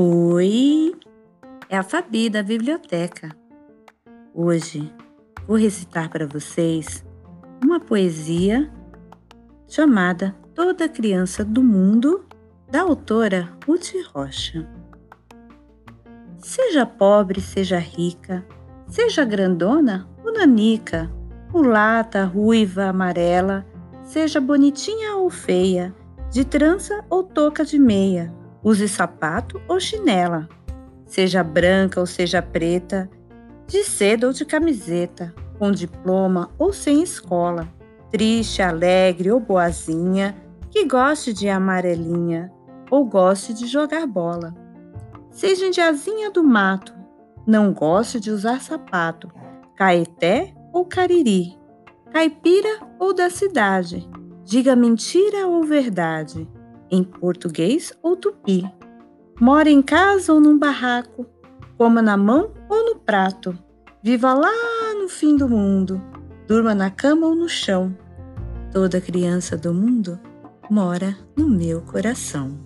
Oi, é a Fabi da biblioteca. Hoje vou recitar para vocês uma poesia chamada Toda Criança do Mundo, da autora Ruth Rocha. Seja pobre, seja rica, seja grandona ou nanica, mulata, ruiva, amarela, seja bonitinha ou feia, de trança ou touca de meia, use sapato ou chinela, seja branca ou seja preta, de seda ou de camiseta, com diploma ou sem escola, triste, alegre ou boazinha, que goste de amarelinha ou goste de jogar bola. Seja indiazinha do mato, não goste de usar sapato, caeté ou cariri, caipira ou da cidade, diga mentira ou verdade, em português ou tupi. Mora em casa ou num barraco, coma na mão ou no prato, viva lá no fim do mundo, durma na cama ou no chão. Toda criança do mundo mora no meu coração.